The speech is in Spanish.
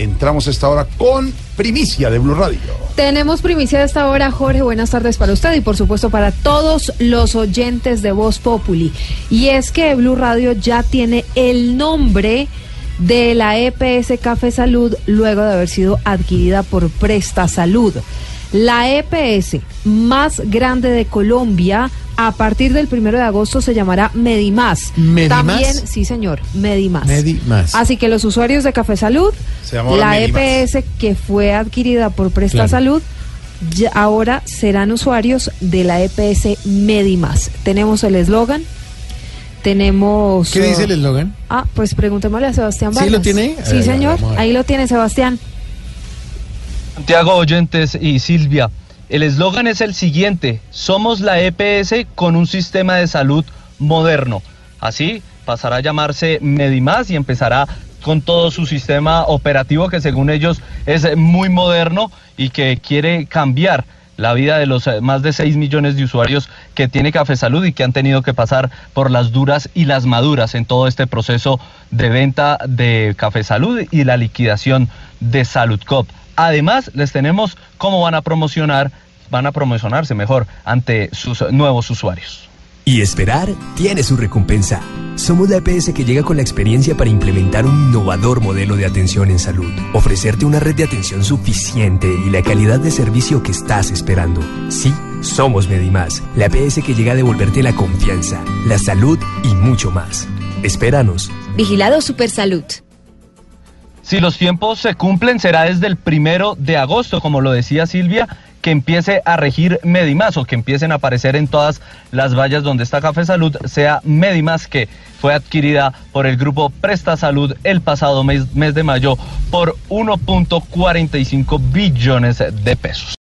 Entramos a esta hora con primicia de Blue Radio. Tenemos primicia de esta hora, Jorge. Buenas tardes para usted y por supuesto para todos los oyentes de Voz Populi. Y es que Blue Radio ya tiene el nombre de la EPS Café Salud luego de haber sido adquirida por Presta Salud. La EPS más grande de Colombia a partir del primero de agosto se llamará Medimás. ¿Medimás? También, sí señor, Medimás. Medimás. Así que los usuarios de Café Salud, Se llama ahora la. EPS que fue adquirida por Presta Claro. Salud, ya ahora serán usuarios de la EPS Medimás. Tenemos el eslogan, tenemos... ¿Qué dice el eslogan? Ah, pues preguntémosle a Sebastián ¿Sí Vargas. lo tiene Sí, ver, señor, ahí lo tiene Sebastián. Santiago Oyentes y Silvia, el eslogan es el siguiente, somos la EPS con un sistema de salud moderno. Así pasará a llamarse Medimás y empezará con todo su sistema operativo que según ellos es muy moderno y que quiere cambiar la vida de los eh, más de 6 millones de usuarios que tiene Café Salud y que han tenido que pasar por las duras y las maduras en todo este proceso de venta de Café Salud y la liquidación de Salud Cop. Además, les tenemos cómo van a promocionar, van a promocionarse mejor ante sus nuevos usuarios. Y esperar tiene su recompensa. Somos la EPS que llega con la experiencia para implementar un innovador modelo de atención en salud, ofrecerte una red de atención suficiente y la calidad de servicio que estás esperando. Sí, somos Medimás, la EPS que llega a devolverte la confianza, la salud y mucho más. Espéranos. Vigilado Supersalud. Si los tiempos se cumplen, será desde el primero de agosto, como lo decía Silvia, que empiece a regir Medimás o que empiecen a aparecer en todas las vallas donde está Café Salud, sea Medimás que fue adquirida por el grupo Presta Salud el pasado mes, mes de mayo por 1.45 billones de pesos.